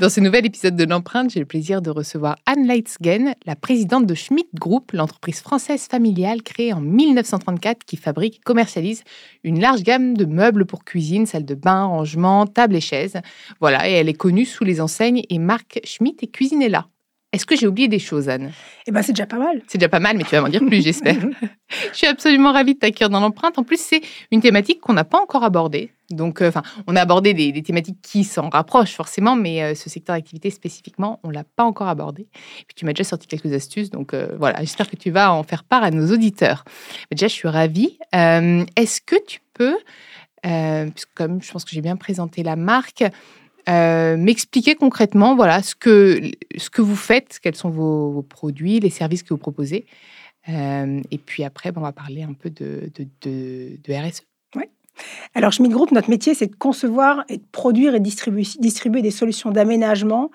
Dans ce nouvel épisode de l'empreinte, j'ai le plaisir de recevoir Anne Leitzgen, la présidente de Schmidt Group, l'entreprise française familiale créée en 1934 qui fabrique et commercialise une large gamme de meubles pour cuisine, salles de bain, rangements, tables et chaises. Voilà, et elle est connue sous les enseignes et marques Schmidt et Cuisinella. Est-ce que j'ai oublié des choses, Anne? Eh ben, c'est déjà pas mal. C'est déjà pas mal, mais tu vas m'en dire plus, j'espère. je suis absolument ravie de t'accueillir dans l'empreinte. En plus, c'est une thématique qu'on n'a pas encore abordée. Donc, euh, on a abordé des, thématiques qui s'en rapprochent forcément, mais euh, ce secteur d'activité spécifiquement, on l'a pas encore abordé. Et puis, tu m'as déjà sorti quelques astuces, donc euh, voilà. J'espère que tu vas en faire part à nos auditeurs. déjà, je suis ravie. Est-ce que tu peux, puisque comme je pense que j'ai bien présenté la marque, euh, m'expliquer concrètement voilà, ce, que, ce que vous faites, quels sont vos, produits, les services que vous proposez. Euh, et puis après, on va parler un peu de, de, RSE. Alors, Schmidt Group, notre métier, c'est de concevoir et de produire et distribuer des solutions d'aménagement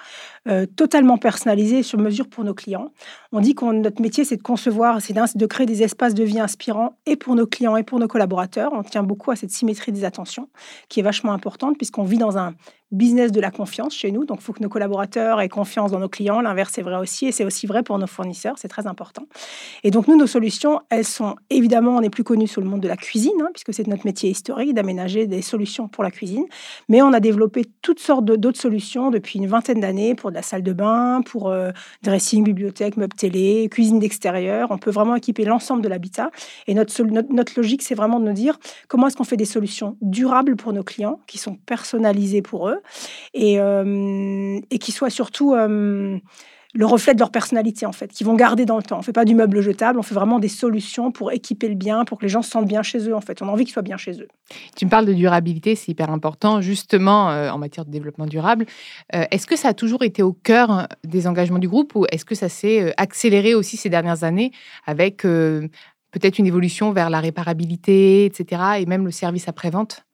euh, totalement personnalisées sur mesure pour nos clients. On dit que notre métier, c'est de concevoir, c'est de créer des espaces de vie inspirants et pour nos clients et pour nos collaborateurs. On tient beaucoup à cette symétrie des attentions qui est vachement importante puisqu'on vit dans un business de la confiance chez nous. Donc, il faut que nos collaborateurs aient confiance dans nos clients. L'inverse est vrai aussi, et c'est aussi vrai pour nos fournisseurs. C'est très important. Et donc, nous, nos solutions, elles sont évidemment, on est plus connus sur le monde de la cuisine, hein, puisque c'est notre métier historique d'aménager des solutions pour la cuisine. Mais on a développé toutes sortes d'autres solutions depuis une vingtaine d'années pour la salle de bain, pour euh, dressing, bibliothèque, meubles télé, cuisine d'extérieur. On peut vraiment équiper l'ensemble de l'habitat. Et notre, notre, logique, c'est vraiment de nous dire comment est-ce qu'on fait des solutions durables pour nos clients, qui sont personnalisées pour eux, et, euh, qui soient surtout euh, le reflet de leur personnalité, en fait, qui vont garder dans le temps. On ne fait pas du meuble jetable, on fait vraiment des solutions pour équiper le bien, pour que les gens se sentent bien chez eux, en fait. On a envie qu'ils soient bien chez eux. Tu me parles de durabilité, c'est hyper important, justement, euh, en matière de développement durable. est-ce que ça a toujours été au cœur des engagements du groupe ou est-ce que ça s'est accéléré aussi ces dernières années avec peut-être une évolution vers la réparabilité, etc., et même le service après-vente?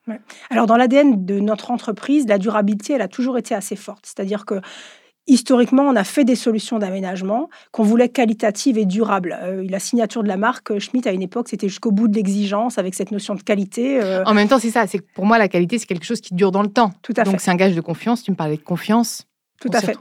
Alors, dans l'ADN de notre entreprise, la durabilité, elle a toujours été assez forte. C'est-à-dire que historiquement, on a fait des solutions d'aménagement qu'on voulait qualitatives et durables. Euh, la signature de la marque Schmitt, à une époque, c'était jusqu'au bout de l'exigence avec cette notion de qualité. Euh. En même temps, c'est ça. C'est pour moi, la qualité, c'est quelque chose qui dure dans le temps. Tout à Donc, c'est un gage de confiance. Tu me parlais de confiance. Tout à fait.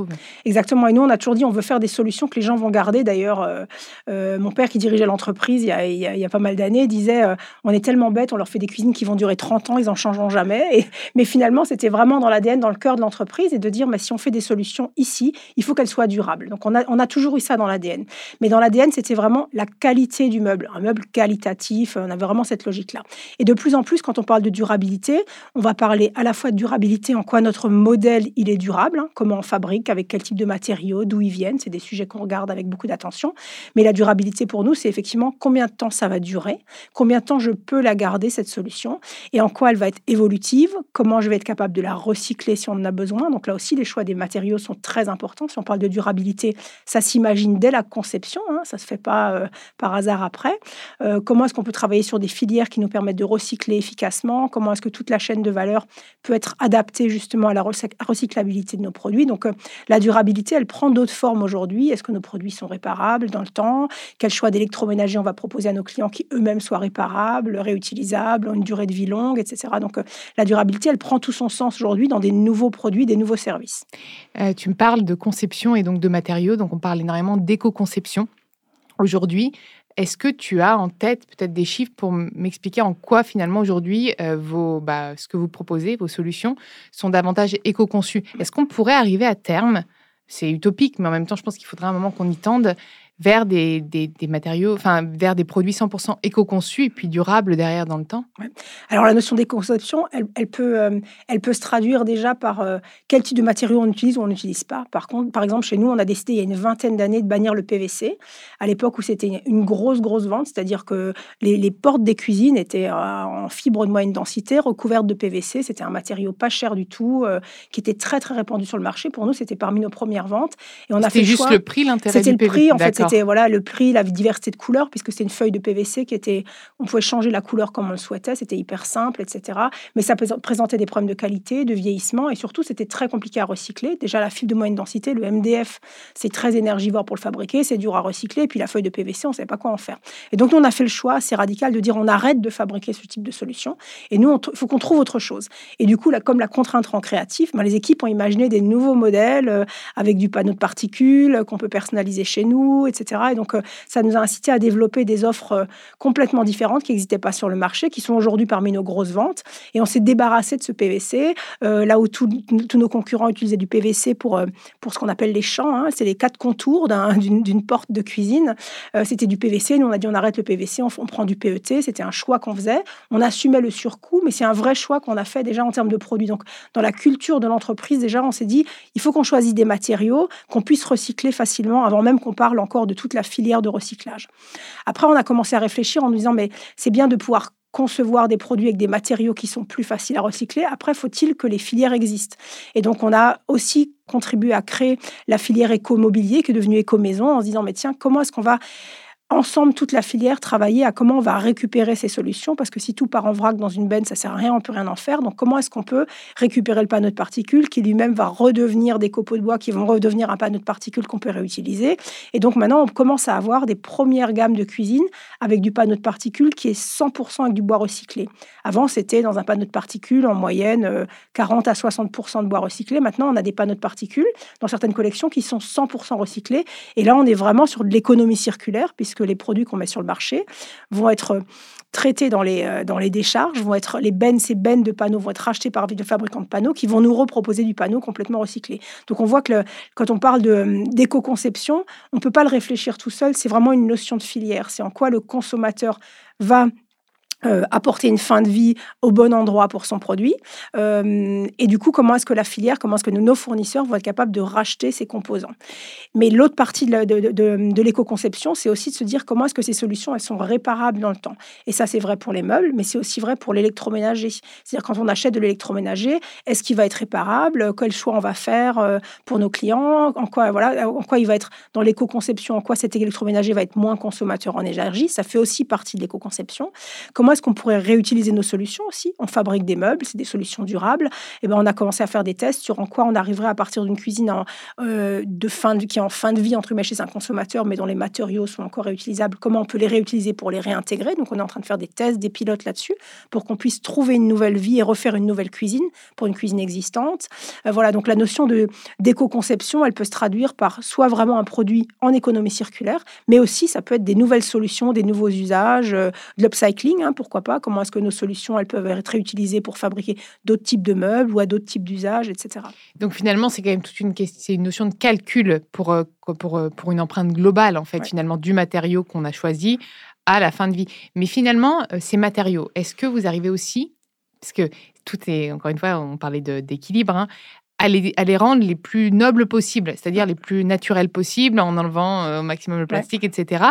Exactement. Et nous, on a toujours dit, on veut faire des solutions que les gens vont garder. D'ailleurs, euh, euh, mon père qui dirigeait l'entreprise il, il, y a pas mal d'années disait, euh, on est tellement bêtes, on leur fait des cuisines qui vont durer 30 ans, ils en changeront jamais. Et, mais finalement, c'était vraiment dans l'ADN, dans le cœur de l'entreprise, et de dire, mais si on fait des solutions ici, il faut qu'elles soient durables. Donc, on a, on a toujours eu ça dans l'ADN. Mais dans l'ADN, c'était vraiment la qualité du meuble, un meuble qualitatif. On avait vraiment cette logique-là. Et de plus en plus, quand on parle de durabilité, on va parler à la fois de durabilité, en quoi notre modèle, il est durable, hein, comment on fabrique, avec quel type de matériaux, d'où ils viennent. C'est des sujets qu'on regarde avec beaucoup d'attention. Mais la durabilité pour nous, c'est effectivement combien de temps ça va durer, combien de temps je peux la garder, cette solution, et en quoi elle va être évolutive, comment je vais être capable de la recycler si on en a besoin. Donc là aussi, les choix des matériaux sont très importants. Si on parle de durabilité, ça s'imagine dès la conception, hein, ça ne se fait pas euh, par hasard après. Euh, comment est-ce qu'on peut travailler sur des filières qui nous permettent de recycler efficacement? Comment est-ce que toute la chaîne de valeur peut être adaptée justement à la recyclabilité de nos produits? Donc euh, la durabilité, elle prend d'autres formes aujourd'hui. Est-ce que nos produits sont réparables dans le temps? Quel choix d'électroménager on va proposer à nos clients qui eux-mêmes soient réparables, réutilisables, ont une durée de vie longue, etc. Donc la durabilité, elle prend tout son sens aujourd'hui dans des nouveaux produits, des nouveaux services. tu me parles de conception et donc de matériaux, donc on parle énormément d'éco-conception. Aujourd'hui, est-ce que tu as en tête peut-être des chiffres pour m'expliquer en quoi finalement aujourd'hui euh, bah, ce que vous proposez, vos solutions sont davantage éco-conçues? Est-ce qu'on pourrait arriver à terme, c'est utopique, mais en même temps je pense qu'il faudrait un moment qu'on y tende, vers des, des, matériaux, enfin vers des produits 100% éco-conçus et puis durables derrière dans le temps Alors la notion d'éco-conception, elle, elle, peut, euh, elle peut se traduire déjà par euh, quel type de matériaux on utilise ou on n'utilise pas. Par contre, par exemple, chez nous, on a décidé il y a une vingtaine d'années de bannir le PVC, à l'époque où c'était une grosse, grosse vente, c'est-à-dire que les, les, portes des cuisines étaient euh, en fibre de moyenne densité, recouvertes de PVC. C'était un matériau pas cher du tout, qui était très, très répandu sur le marché. Pour nous, c'était parmi nos premières ventes. Et on a fait juste le prix, l'intérêt C'était le prix, en fait, c'était voilà, le prix, la diversité de couleurs, puisque c'est une feuille de PVC qui était, on pouvait changer la couleur comme on le souhaitait, c'était hyper simple, etc. Mais ça présentait des problèmes de qualité, de vieillissement, et surtout c'était très compliqué à recycler. Déjà la fibre de moyenne densité, le MDF, c'est très énergivore pour le fabriquer, c'est dur à recycler, et puis la feuille de PVC, on ne savait pas quoi en faire. Et donc nous, on a fait le choix assez radical de dire on arrête de fabriquer ce type de solution, et nous, il faut qu'on trouve autre chose. Et du coup, là, comme la contrainte rend créatif, ben, les équipes ont imaginé des nouveaux modèles euh, avec du panneau de particules qu'on peut personnaliser chez nous, etc. Et donc, euh, ça nous a incité à développer des offres euh, complètement différentes qui n'existaient pas sur le marché, qui sont aujourd'hui parmi nos grosses ventes. Et on s'est débarrassé de ce PVC, euh, là où tous nos concurrents utilisaient du PVC pour, pour ce qu'on appelle les champs. Hein. C'est les quatre contours d'une porte de cuisine. C'était du PVC. Nous, on a dit on arrête le PVC, on, on prend du PET. C'était un choix qu'on faisait. On assumait le surcoût, mais c'est un vrai choix qu'on a fait déjà en termes de produits. Donc, dans la culture de l'entreprise, déjà, on s'est dit il faut qu'on choisisse des matériaux qu'on puisse recycler facilement avant même qu'on parle encore de toute la filière de recyclage. Après, on a commencé à réfléchir en nous disant, mais c'est bien de pouvoir concevoir des produits avec des matériaux qui sont plus faciles à recycler. Après, faut-il que les filières existent? Et donc, on a aussi contribué à créer la filière éco-mobilier qui est devenue éco-maison en se disant, mais tiens, comment est-ce qu'on va ensemble, toute la filière, travailler à comment on va récupérer ces solutions, parce que si tout part en vrac dans une benne, ça sert à rien, on peut rien en faire. Donc, comment est-ce qu'on peut récupérer le panneau de particules qui lui-même va redevenir des copeaux de bois qui vont redevenir un panneau de particules qu'on peut réutiliser? Et donc, maintenant, on commence à avoir des premières gammes de cuisine avec du panneau de particules qui est 100% avec du bois recyclé. Avant, c'était dans un panneau de particules en moyenne 40 euh, à 60% de bois recyclé. Maintenant, on a des panneaux de particules dans certaines collections qui sont 100% recyclés. Et là, on est vraiment sur de l'économie circulaire, puisque les produits qu'on met sur le marché vont être traités dans les, euh, dans les décharges, vont être les bennes, ces bennes de panneaux vont être rachetées par des fabricants de panneaux qui vont nous reproposer du panneau complètement recyclé. Donc on voit que quand on parle d'éco-conception, on ne peut pas le réfléchir tout seul, c'est vraiment une notion de filière. C'est en quoi le consommateur va euh, apporter une fin de vie au bon endroit pour son produit. Euh, et du coup, comment est-ce que la filière, comment est-ce que nos fournisseurs vont être capables de racheter ces composants? Mais l'autre partie de, de, l'éco-conception, c'est aussi de se dire comment est-ce que ces solutions, elles sont réparables dans le temps. Et ça, c'est vrai pour les meubles, mais c'est aussi vrai pour l'électroménager. C'est-à-dire quand on achète de l'électroménager, est-ce qu'il va être réparable? Quel choix on va faire euh, pour nos clients? En quoi, voilà, en quoi il va être dans l'éco-conception En quoi cet électroménager va être moins consommateur en énergie? Ça fait aussi partie de l'éco-conception. Comment est-ce qu'on pourrait réutiliser nos solutions aussi? On fabrique des meubles, c'est des solutions durables. Et ben, on a commencé à faire des tests sur en quoi on arriverait à partir d'une cuisine en, euh, de fin de, qui est en fin de vie, entre guillemets, chez un consommateur, mais dont les matériaux sont encore réutilisables, comment on peut les réutiliser pour les réintégrer? Donc, on est en train de faire des tests, des pilotes là-dessus, pour qu'on puisse trouver une nouvelle vie et refaire une nouvelle cuisine pour une cuisine existante. Euh, voilà, donc la notion de d'éco-conception, elle peut se traduire par soit vraiment un produit en économie circulaire, mais aussi ça peut être des nouvelles solutions, des nouveaux usages, euh, de l'upcycling, hein, pourquoi pas Comment est-ce que nos solutions, elles peuvent être réutilisées pour fabriquer d'autres types de meubles ou à d'autres types d'usages, etc. Donc finalement, c'est quand même toute une, c'est une notion de calcul pour, euh, pour, euh, pour une empreinte globale, en fait, finalement, du matériau qu'on a choisi à la fin de vie. Mais finalement, euh, ces matériaux, est-ce que vous arrivez aussi, parce que tout est, encore une fois, on parlait d'équilibre, hein, à les, à les rendre les plus nobles possibles, c'est-à-dire les plus naturels possibles, en enlevant euh, au maximum le plastique, etc.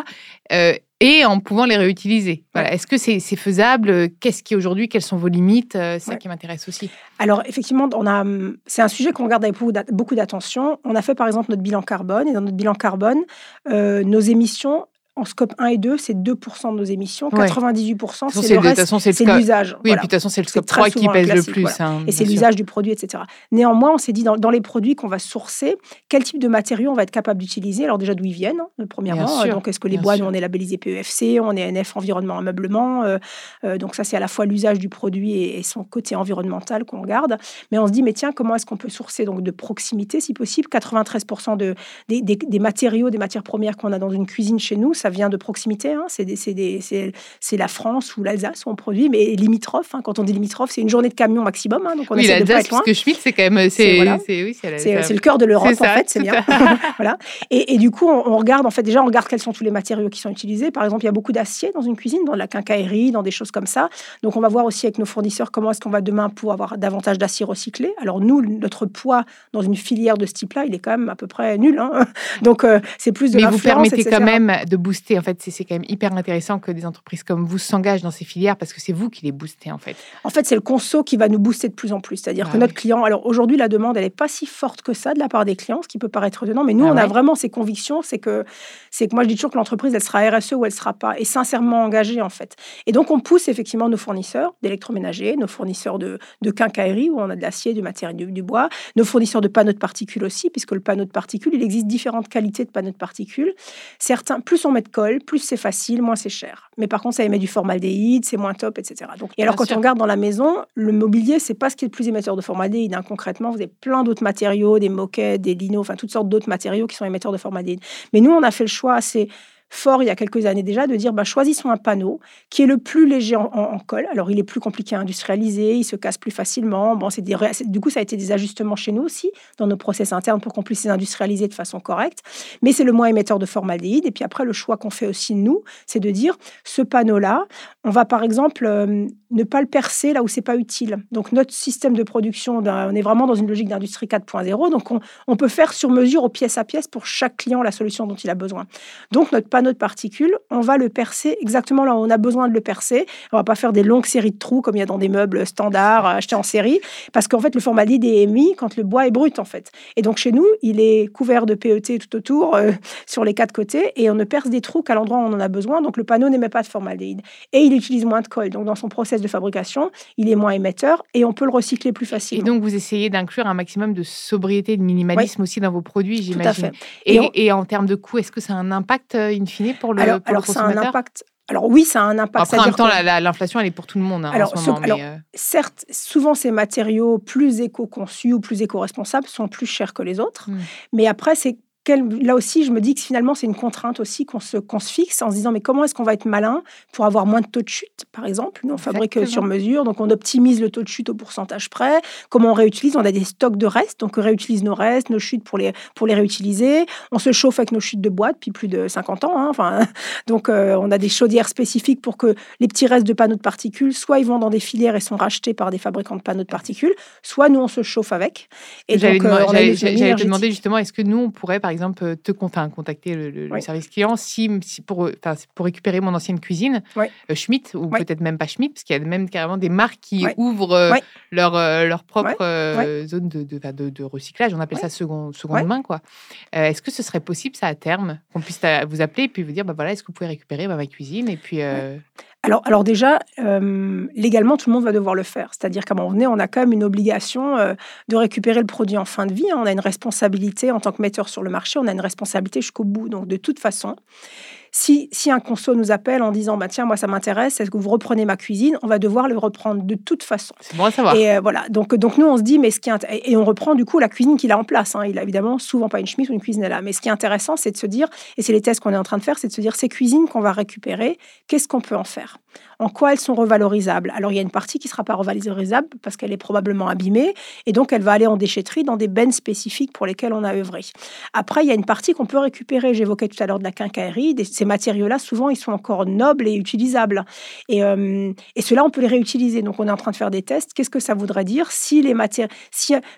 Euh, et en pouvant les réutiliser. Voilà. Est-ce que c'est faisable? Qu'est-ce qui aujourd'hui Quelles sont vos limites? Euh, C'est ça qui m'intéresse aussi. Alors effectivement, on a, c'est un sujet qu'on regarde avec beaucoup d'attention. On a fait par exemple notre bilan carbone et dans notre bilan carbone, nos émissions en scope 1 et 2, c'est 2% de nos émissions. 98%, c'est le reste, c'est l'usage. Oui, et puis de toute façon, c'est le scope 3 qui pèse le plus. Hein, et c'est l'usage du produit, etc. Néanmoins, on s'est dit, dans, les produits qu'on va sourcer, quel type de matériaux on va être capable d'utiliser? Alors déjà, d'où ils viennent, hein, premièrement. donc, est-ce que les bois, nous, on est labellisé PEFC, on est NF Environnement Ameublement. Euh, euh, donc ça, c'est à la fois l'usage du produit et, son côté environnemental qu'on regarde. Mais on se dit, mais tiens, comment est-ce qu'on peut sourcer donc de proximité, si possible? 93% de, des, des, des matériaux, des matières premières qu'on a dans une cuisine chez nous, ça vient de proximité. Hein. C'est la France ou l'Alsace où on produit, mais limitrophe. Hein. Quand on dit limitrophe, c'est une journée de camion maximum. Hein. donc on oui, l'Alsace, parce que Schmitt, c'est quand même. C'est oui, le cœur de l'Europe, en fait, c'est bien. voilà. Et, du coup, on, regarde, en fait, déjà, on regarde quels sont tous les matériaux qui sont utilisés. Par exemple, il y a beaucoup d'acier dans une cuisine, dans la quincaillerie, dans des choses comme ça. Donc, on va voir aussi avec nos fournisseurs comment est-ce qu'on va demain pour avoir davantage d'acier recyclé. Alors, nous, notre poids dans une filière de ce type-là, il est quand même à peu près nul. Donc, euh, c'est plus de Mais vous permettez quand même de booster, en fait, c'est quand même hyper intéressant que des entreprises comme vous s'engagent dans ces filières parce que c'est vous qui les boostez en fait. En fait, c'est le conso qui va nous booster de plus en plus. C'est-à-dire ah que notre client, alors aujourd'hui, la demande, elle n'est pas si forte que ça de la part des clients, ce qui peut paraître étonnant, mais nous, ah on a vraiment ces convictions. C'est que, c'est que moi, je dis toujours que l'entreprise, elle sera RSE ou elle ne sera pas, et sincèrement engagée en fait. Et donc, on pousse effectivement nos fournisseurs d'électroménager, nos fournisseurs de, de quincaillerie où on a de l'acier, du matériel, du, du, bois, nos fournisseurs de panneaux de particules aussi, puisque le panneau de particules, il existe différentes qualités de panneaux de particules. Certains, plus on met de colle, plus c'est facile, moins c'est cher. Mais par contre, ça émet du formaldéhyde, c'est moins top, etc. Donc, et alors, quand on regarde dans la maison, le mobilier, c'est pas ce qui est le plus émetteur de formaldéhyde. Hein. Concrètement, vous avez plein d'autres matériaux, des moquettes, des linos, enfin toutes sortes d'autres matériaux qui sont émetteurs de formaldéhyde. Mais nous, on a fait le choix assez fort il y a quelques années déjà de dire bah, choisissons un panneau qui est le plus léger en, colle. Alors il est plus compliqué à industrialiser, il se casse plus facilement. Bon, c'est du coup ça a été des ajustements chez nous aussi dans nos process internes pour qu'on puisse les industrialiser de façon correcte. Mais c'est le moins émetteur de formaldéhyde. Et puis après le choix qu'on fait aussi nous, c'est de dire ce panneau là, on va par exemple euh, ne pas le percer là où c'est pas utile. Donc notre système de production, on est vraiment dans une logique d'industrie 4.0. Donc on, peut faire sur mesure au pièce à pièce pour chaque client la solution dont il a besoin. Donc notre panneau de particules, on va le percer exactement là où on a besoin de le percer. On va pas faire des longues séries de trous comme il y a dans des meubles standards achetés en série, parce qu'en fait le formaldéhyde est émis quand le bois est brut en fait. Et donc chez nous, il est couvert de PET tout autour euh, sur les quatre côtés et on ne perce des trous qu'à l'endroit où on en a besoin. Donc le panneau n'émet pas de formaldéhyde et il utilise moins de colle. Donc dans son process de fabrication, il est moins émetteur et on peut le recycler plus facilement. Et donc, vous essayez d'inclure un maximum de sobriété et de minimalisme aussi dans vos produits, j'imagine. Et, et, en termes de coût, est-ce que ça a un impact, euh, in fine, pour le, alors, alors ça a un impact alors oui, ça a un impact. Après, en même temps, l'inflation, elle est pour tout le monde hein, alors, en ce moment. alors, euh, certes, souvent ces matériaux plus éco-conçus ou plus éco-responsables sont plus chers que les autres. Hmm. Mais après, c'est là aussi, je me dis que finalement, c'est une contrainte aussi qu'on se, se fixe en se disant, mais comment est-ce qu'on va être malin pour avoir moins de taux de chute, par exemple Nous, on fabrique euh, sur mesure, donc on optimise le taux de chute au pourcentage près. Comment on réutilise? On a des stocks de restes, donc on réutilise nos restes, nos chutes pour les, pour les réutiliser. On se chauffe avec nos chutes de bois depuis plus de 50 ans. Hein, enfin, donc, euh, on a des chaudières spécifiques pour que les petits restes de panneaux de particules, soit ils vont dans des filières et sont rachetés par des fabricants de panneaux de particules, soit nous, on se chauffe avec. Et donc, euh, demander justement, est-ce que nous, on pourrait, par exemple, exemple, te enfin, contacter le, service client. Si, si pour, pour récupérer mon ancienne cuisine, euh, Schmitt, ou peut-être même pas Schmitt, parce qu'il y a même carrément des marques qui ouvrent euh, leur, euh, leur propre zone de, de, de, recyclage. On appelle ça seconde, seconde main. quoi. Est-ce que ce serait possible, ça, à terme, qu'on puisse vous appeler et puis vous dire, bah, voilà, est-ce que vous pouvez récupérer bah, ma cuisine et puis alors, déjà, euh, légalement, tout le monde va devoir le faire. C'est-à-dire qu'à un moment donné, on a quand même une obligation euh, de récupérer le produit en fin de vie. Hein. On a une responsabilité en tant que metteur sur le marché, on a une responsabilité jusqu'au bout. Donc, de toute façon, si, un conso nous appelle en disant bah, Tiens, moi, ça m'intéresse, est-ce que vous reprenez ma cuisine? On va devoir le reprendre de toute façon. C'est bon à savoir. Et euh, voilà. Donc, donc, nous, on se dit mais ce qui Et on reprend du coup la cuisine qu'il a en place. Hein. Il a évidemment souvent pas une chemise ou une cuisine là. Mais ce qui est intéressant, c'est de se dire, et c'est les tests qu'on est en train de faire, c'est de se dire ces cuisines qu'on va récupérer, qu'est-ce qu'on peut en faire? En quoi elles sont revalorisables? Alors, il y a une partie qui ne sera pas revalorisable parce qu'elle est probablement abîmée et donc elle va aller en déchetterie dans des bennes spécifiques pour lesquelles on a œuvré. Après, il y a une partie qu'on peut récupérer. J'évoquais tout à l'heure de la quincaillerie. Ces matériaux-là, souvent, ils sont encore nobles et utilisables. Et, euh, et ceux-là, on peut les réutiliser. Donc, on est en train de faire des tests. Qu'est-ce que ça voudrait dire? Si les matières,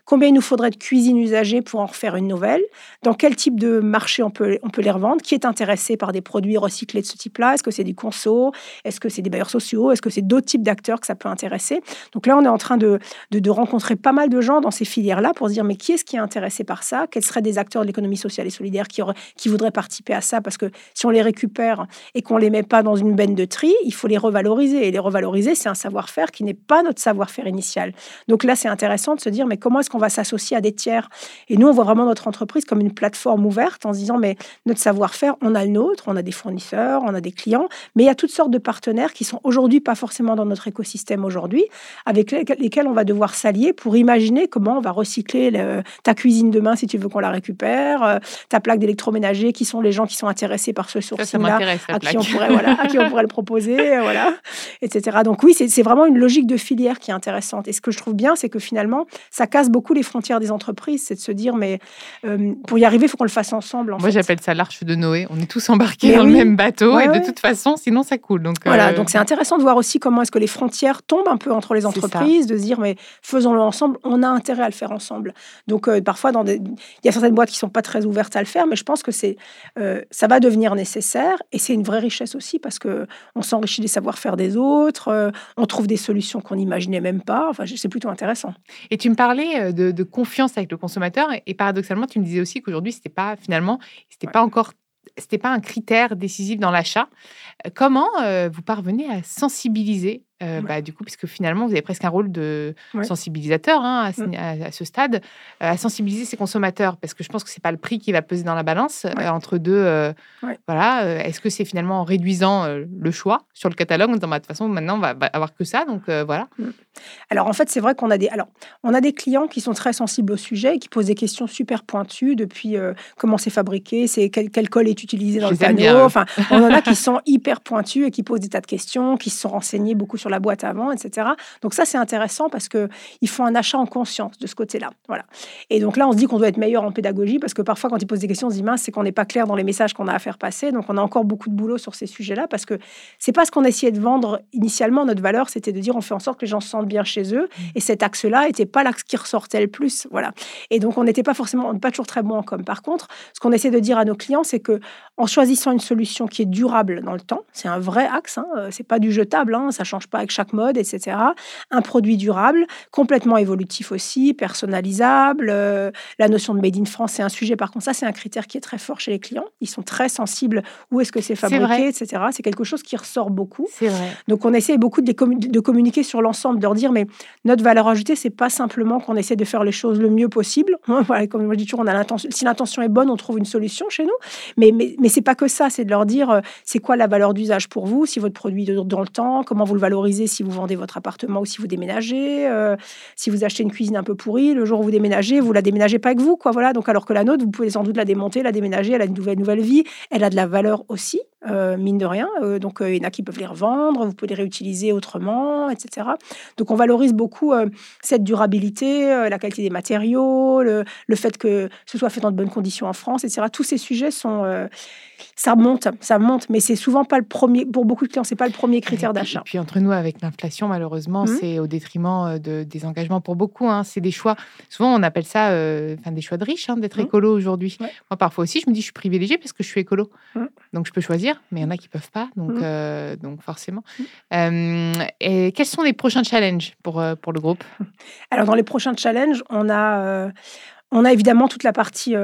combien il nous faudrait de cuisine usagée pour en refaire une nouvelle? Dans quel type de marché on peut, on peut les revendre? Qui est intéressé par des produits recyclés de ce type-là? Est-ce que c'est du conso? Est-ce que c'est des bailleurs sociaux Est-ce que c'est d'autres types d'acteurs que ça peut intéresser? Donc là, on est en train de, de, rencontrer pas mal de gens dans ces filières-là pour se dire mais qui est-ce qui est intéressé par ça? Quels seraient des acteurs de l'économie sociale et solidaire qui, qui voudraient participer à ça? Parce que si on les récupère et qu'on les met pas dans une benne de tri, il faut les revaloriser. Et les revaloriser, c'est un savoir-faire qui n'est pas notre savoir-faire initial. Donc là, c'est intéressant de se dire mais comment est-ce qu'on va s'associer à des tiers? Et nous, on voit vraiment notre entreprise comme une plateforme ouverte en se disant mais notre savoir-faire, on a le nôtre, on a des fournisseurs, on a des clients, mais il y a toutes sortes de partenaires qui sont aujourd'hui pas forcément dans notre écosystème aujourd'hui, avec lesquels on va devoir s'allier pour imaginer comment on va recycler ta cuisine demain si tu veux qu'on la récupère, euh, ta plaque d'électroménager, qui sont les gens qui sont intéressés par ce sourcing-là, à, qui on pourrait, voilà, à qui on pourrait le proposer, euh, voilà, etc. Donc oui, c'est vraiment une logique de filière qui est intéressante. Et ce que je trouve bien, c'est que finalement, ça casse beaucoup les frontières des entreprises, c'est de se dire, mais euh, pour y arriver, il faut qu'on le fasse ensemble. Moi, j'appelle ça l'arche de Noé. On est tous embarqués dans le même bateau et de toute façon, sinon ça coule. Donc, voilà, donc c'est intéressant de voir aussi comment est-ce que les frontières tombent un peu entre les entreprises, de se dire, mais faisons-le ensemble, on a intérêt à le faire ensemble. Donc parfois, dans des... il y a certaines boîtes qui sont pas très ouvertes à le faire, mais je pense que c'est, ça va devenir nécessaire et c'est une vraie richesse aussi parce que on s'enrichit des savoir-faire des autres, on trouve des solutions qu'on n'imaginait même pas. Enfin, c'est plutôt intéressant. Et tu me parlais de, confiance avec le consommateur et, paradoxalement, tu me disais aussi qu'aujourd'hui, c'était pas finalement, c'était pas encore c'était pas un critère décisif dans l'achat. Comment vous parvenez à sensibiliser euh, bah, du coup, puisque finalement, vous avez presque un rôle de sensibilisateur hein, mmh. à, ce stade, euh, à sensibiliser ses consommateurs, parce que je pense que c'est pas le prix qui va peser dans la balance euh, entre deux. Voilà, est-ce que c'est finalement en réduisant le choix sur le catalogue, en disant bah, de toute façon maintenant on va, avoir que ça, donc voilà. Mmh. Alors en fait, c'est vrai qu'on a des, alors on a des clients qui sont très sensibles au sujet, qui posent des questions super pointues depuis comment c'est fabriqué, c'est quel, quel, colle est utilisé dans le panneau. Enfin, on en a qui sont hyper pointus et qui posent des tas de questions, qui se sont renseignés beaucoup sur la boîte avant, etc. Donc ça, c'est intéressant parce que ils font un achat en conscience de ce côté-là. Voilà. Et donc là, on se dit qu'on doit être meilleur en pédagogie parce que parfois, quand ils posent des questions, on se dit mince, c'est qu'on n'est pas clair dans les messages qu'on a à faire passer. Donc on a encore beaucoup de boulot sur ces sujets-là parce que c'est pas ce qu'on essayait de vendre initialement. Notre valeur, c'était de dire on fait en sorte que les gens se sentent bien chez eux. Mmh. Et cet axe-là n'était pas l'axe qui ressortait le plus. Voilà. Et donc on n'était pas forcément, pas toujours très bon en com. Par contre, ce qu'on essaie de dire à nos clients, c'est que en choisissant une solution qui est durable dans le temps, c'est un vrai axe. Hein, euh, c'est pas du jetable. Hein, ça change pas avec chaque mode, etc. Un produit durable, complètement évolutif aussi, personnalisable. Euh, la notion de made in France, c'est un sujet. Par contre, ça, c'est un critère qui est très fort chez les clients. Ils sont très sensibles où est-ce que c'est fabriqué, etc. C'est quelque chose qui ressort beaucoup. C'est vrai. Donc, on essaie beaucoup de, de communiquer sur l'ensemble, de leur dire, mais notre valeur ajoutée, c'est pas simplement qu'on essaie de faire les choses le mieux possible. Voilà, comme je dis toujours, on a l'intention. Si l'intention est bonne, on trouve une solution chez nous. Mais, mais, mais c'est pas que ça. C'est de leur dire, euh, c'est quoi la valeur d'usage pour vous, si votre produit dure dans le temps, comment vous le valorisez si vous vendez votre appartement ou si vous déménagez, euh, si vous achetez une cuisine un peu pourrie, le jour où vous déménagez, vous la déménagez pas avec vous, quoi. Voilà. Donc alors que la nôtre, vous pouvez sans doute la démonter, la déménager, elle a une nouvelle nouvelle vie, elle a de la valeur aussi, euh, mine de rien. Euh, donc il y en a qui peuvent les revendre, vous pouvez les réutiliser autrement, etc. Donc on valorise beaucoup cette durabilité, la qualité des matériaux, le, le, fait que ce soit fait dans de bonnes conditions en France, etc. Tous ces sujets sont ça monte, ça monte, mais c'est souvent pas le premier, pour beaucoup de clients, c'est pas le premier critère d'achat. Puis entre nous, avec l'inflation, malheureusement, mmh. c'est au détriment euh, de, des engagements pour beaucoup. Hein. C'est des choix, souvent on appelle ça euh, enfin, des choix de riches, hein, d'être mmh. écolo aujourd'hui. Moi, parfois aussi, je me dis, je suis privilégiée parce que je suis écolo. Mmh. Donc je peux choisir, mais il y en a qui peuvent pas, donc, euh, donc forcément. et quels sont les prochains challenges pour, pour le groupe? Alors, dans les prochains challenges, on a, on a évidemment toute la partie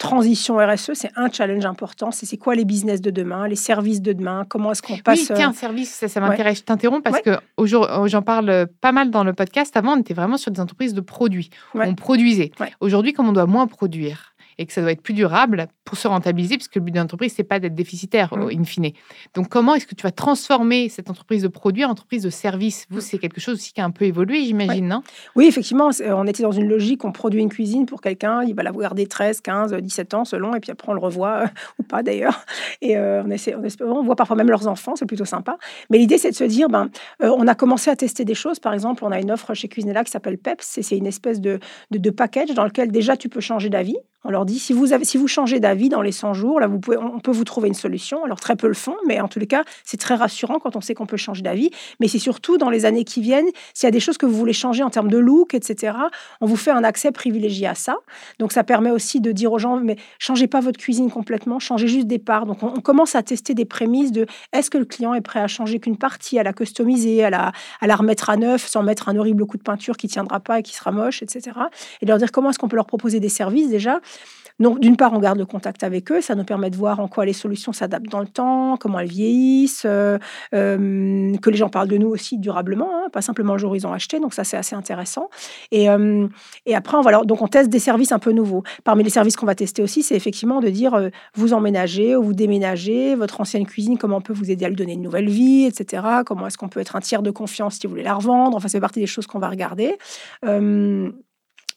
transition RSE, c'est un challenge important. C'est quoi les business de demain, les services de demain, comment est-ce qu'on passe... Oui, tiens, service, ça, ça m'intéresse. Je t'interromps parce que que j'en parle pas mal dans le podcast. Avant, on était vraiment sur des entreprises de produits. On produisait. Aujourd'hui, comme on doit moins produire et que ça doit être plus durable, pour se rentabiliser, puisque le but d'une entreprise, c'est pas d'être déficitaire, Mmh. in fine. Donc, comment est-ce que tu vas transformer cette entreprise de produits en entreprise de service? Vous, c'est quelque chose aussi qui a un peu évolué, j'imagine, non? Oui, effectivement, c'est- on était dans une logique, on produit une cuisine pour quelqu'un, il va la garder 13, 15, 17 ans selon, et puis après on le revoit, euh, ou pas d'ailleurs. Et euh, on, essaie, on, espère- on voit parfois même leurs enfants, c'est plutôt sympa. Mais l'idée, c'est de se dire, ben, euh, on a commencé à tester des choses. Par exemple, on a une offre chez Cuisinella qui s'appelle PEPS, et c'est une espèce de, de, de package dans lequel déjà tu peux changer d'avis. On leur dit, si vous, avez, si vous changez d'avis dans les 100 jours, là, vous pouvez, on peut vous trouver une solution. Alors, très peu le font, mais en tous les cas, c'est très rassurant quand on sait qu'on peut changer d'avis. Mais c'est surtout dans les années qui viennent, s'il y a des choses que vous voulez changer en termes de look, etc., on vous fait un accès privilégié à ça. Donc, ça permet aussi de dire aux gens, mais changez pas votre cuisine complètement, changez juste des parts. Donc, on, commence à tester des prémices de est-ce que le client est prêt à changer qu'une partie, à la customiser, à la, à la remettre à neuf sans mettre un horrible coup de peinture qui tiendra pas et qui sera moche, etc. Et leur dire comment est-ce qu'on peut leur proposer des services déjà. Donc, d'une part, on garde le contact avec eux. Ça nous permet de voir en quoi les solutions s'adaptent dans le temps, comment elles vieillissent, euh, euh, que les gens parlent de nous aussi durablement, hein, pas simplement le jour où ils ont acheté. Donc, ça, c'est assez intéressant. Et, euh, et après, on va leur- donc on teste des services un peu nouveaux. Parmi les services qu'on va tester aussi, c'est effectivement de dire vous emménagez ou vous déménagez, votre ancienne cuisine, comment on peut vous aider à lui donner une nouvelle vie, etc. Comment est-ce qu'on peut être un tiers de confiance si vous voulez la revendre. Enfin, fait partie des choses qu'on va regarder.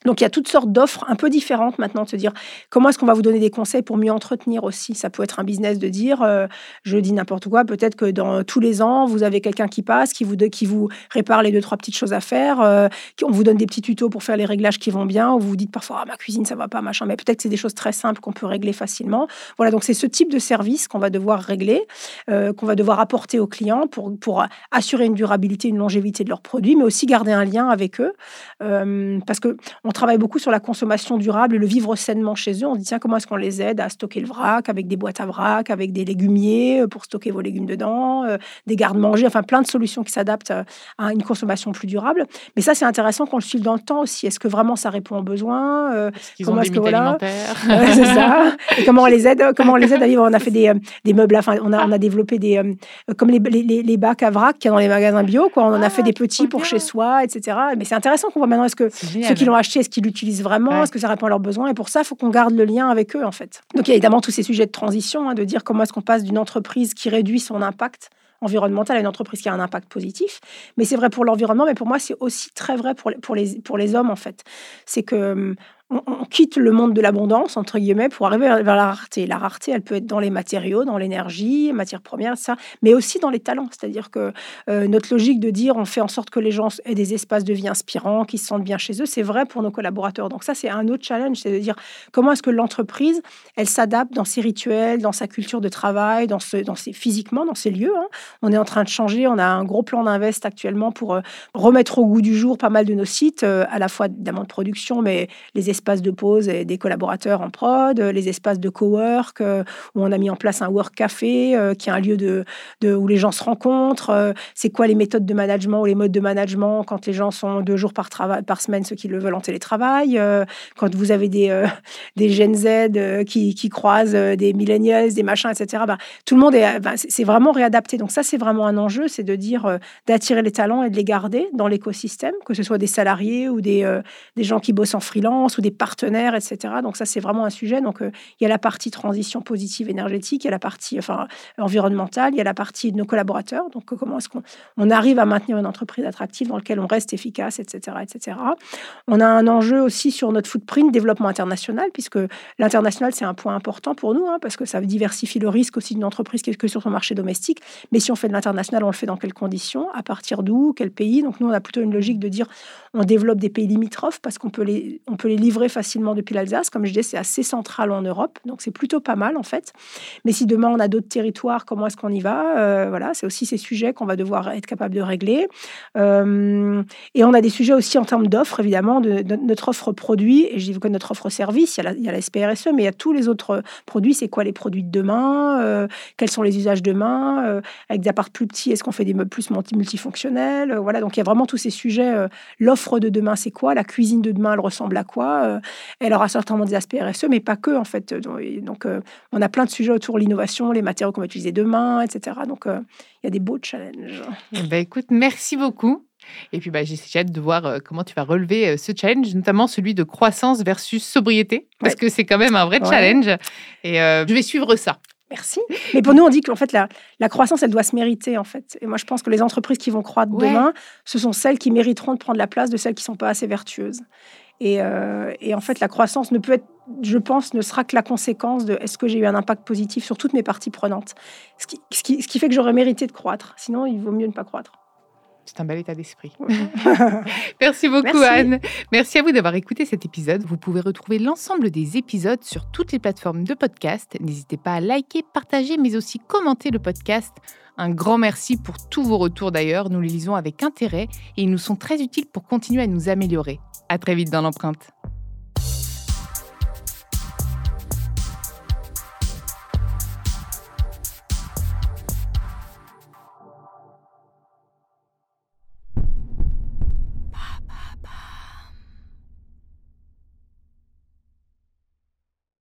Donc il y a toutes sortes d'offres un peu différentes maintenant de se dire comment est-ce qu'on va vous donner des conseils pour mieux entretenir aussi? Ça peut être un business de dire, euh, je dis n'importe quoi, peut-être que dans tous les ans, vous avez quelqu'un qui passe, qui vous, qui vous répare les deux, trois petites choses à faire, euh, on vous donne des petits tutos pour faire les réglages qui vont bien, ou vous vous dites parfois, ah, ma cuisine, ça va pas, machin, mais peut-être que c'est des choses très simples qu'on peut régler facilement. Voilà, donc c'est ce type de service qu'on va devoir régler, euh, qu'on va devoir apporter aux clients pour, pour assurer une durabilité, une longévité de leurs produits, mais aussi garder un lien avec eux. Euh, parce que on travaille beaucoup sur la consommation durable et le vivre sainement chez eux. On dit tiens comment est-ce qu'on les aide à stocker le vrac avec des boîtes à vrac, avec des légumiers euh, pour stocker vos légumes dedans, euh, des garde-manger, enfin plein de solutions qui s'adaptent euh, à une consommation plus durable. Mais ça c'est intéressant qu'on le suive dans le temps aussi. Est-ce que vraiment ça répond aux besoins Euh, Comment est-ce que, voilà, Ouais, c'est ça. Et comment on les aide, comment on les aide à vivre? On a fait des, euh, des meubles, enfin, on a, on a développé des, euh, comme les, les, les- les bacs à vrac qu'il y a dans les magasins bio, quoi. On en a Ah, fait des petits pour bien. chez soi, etc. Mais c'est intéressant qu'on voit maintenant, est-ce que ceux qui l'ont acheté, est-ce qu'ils l'utilisent vraiment? Ouais. Est-ce que ça répond à leurs besoins? Et pour ça, il faut qu'on garde le lien avec eux, en fait. Donc, il y a évidemment tous ces sujets de transition, hein, de dire comment est-ce qu'on passe d'une entreprise qui réduit son impact environnemental à une entreprise qui a un impact positif. Mais c'est vrai pour l'environnement, mais pour moi, c'est aussi très vrai pour les, pour les, pour les hommes, en fait. C'est que hum, on, quitte le monde de l'abondance, entre guillemets, pour arriver vers vers la rareté. La rareté, elle peut être dans les matériaux, dans l'énergie, matières premières, ça, mais aussi dans les talents. C'est-à-dire que euh, notre logique de dire on fait en sorte que les gens aient des espaces de vie inspirants, qu'ils se sentent bien chez eux, c'est vrai pour nos collaborateurs. Donc ça, c'est un autre challenge, c'est de dire comment est-ce que l'entreprise, elle s'adapte dans ses rituels, dans sa culture de travail, dans, ce, dans ses, physiquement, dans ses lieux. hein. On est en train de changer, on a un gros plan d'invest actuellement pour euh, remettre au goût du jour pas mal de nos sites, euh, à la fois évidemment de production, mais les espaces de pause et des collaborateurs en prod, euh, les espaces de cowork, euh, où on a mis en place un work café, euh, qui est un lieu de, où les gens se rencontrent. c'est quoi les méthodes de management ou les modes de management quand les gens sont deux jours par, par semaine, ceux qui le veulent en télétravail, quand vous avez des, des Gen Z qui, qui croisent des millennials, des machins, etc. Bah, tout le monde est, bah, vraiment réadapté. Donc ça, c'est vraiment un enjeu, c'est de dire d'attirer les talents et de les garder dans l'écosystème, que ce soit des salariés ou des, des gens qui bossent en freelance ou des partenaires, etc. Donc ça, c'est vraiment un sujet. Donc euh, il y a la partie transition positive énergétique, il y a la partie enfin, environnementale, il y a la partie de nos collaborateurs. Donc euh, comment est-ce qu'on on arrive à maintenir une entreprise attractive dans laquelle on reste efficace, etc., etc. On a un enjeu aussi sur notre footprint développement international, puisque l'international, c'est un point important pour nous, hein, parce que ça diversifie le risque aussi d'une entreprise qui est que sur son marché domestique. Mais si on fait de l'international, on le fait dans quelles conditions À partir d'où Quel pays? Donc nous, on a plutôt une logique de dire on développe des pays limitrophes parce qu'on peut les, on peut les livrer facilement depuis l'Alsace. Comme je disais, c'est assez central en Europe, donc c'est plutôt pas mal en fait. Mais si demain on a d'autres territoires, comment est-ce qu'on y va? Euh, Voilà, c'est aussi ces sujets qu'on va devoir être capable de régler. Euh, et on a des sujets aussi en termes d'offres, évidemment, de, notre offre produit. Et je dis que notre offre service, il y, a la, la SPRSE, mais il y a tous les autres produits. C'est quoi les produits de demain? Euh, Quels sont les usages demain? Avec des apparts plus petits, est-ce qu'on fait des meubles plus multi- multifonctionnels? Voilà, donc il y a vraiment tous ces sujets. L'offre de demain, c'est quoi? La cuisine de demain, elle ressemble à quoi? Euh, Elle aura certainement des aspects RSE, mais pas que, en fait. Donc, euh, on a plein de sujets autour de l'innovation, les matériaux qu'on va utiliser demain, etc. Donc, euh, il y a des beaux challenges. Eh ben, écoute, merci beaucoup. Et puis, bah, j'ai hâte de voir comment tu vas relever ce challenge, notamment celui de croissance versus sobriété, parce Ouais. que c'est quand même un vrai Ouais. challenge. Et euh, je vais suivre ça. Merci. Mais pour nous, on dit qu'en fait, la, la croissance, elle doit se mériter, en fait. Et moi, je pense que les entreprises qui vont croître Ouais. demain, ce sont celles qui mériteront de prendre la place de celles qui ne sont pas assez vertueuses. Et, euh, et en fait, la croissance ne peut être, je pense, ne sera que la conséquence de est-ce que j'ai eu un impact positif sur toutes mes parties prenantes. Ce qui, ce qui, ce qui fait que j'aurais mérité de croître. Sinon, il vaut mieux ne pas croître. C'est un bel état d'esprit. Merci beaucoup, Merci. Anne. Merci à vous d'avoir écouté cet épisode. Vous pouvez retrouver l'ensemble des épisodes sur toutes les plateformes de podcast. N'hésitez pas à liker, partager, mais aussi commenter le podcast. Un grand merci pour tous vos retours d'ailleurs. Nous les lisons avec intérêt et ils nous sont très utiles pour continuer à nous améliorer. À très vite dans l'empreinte.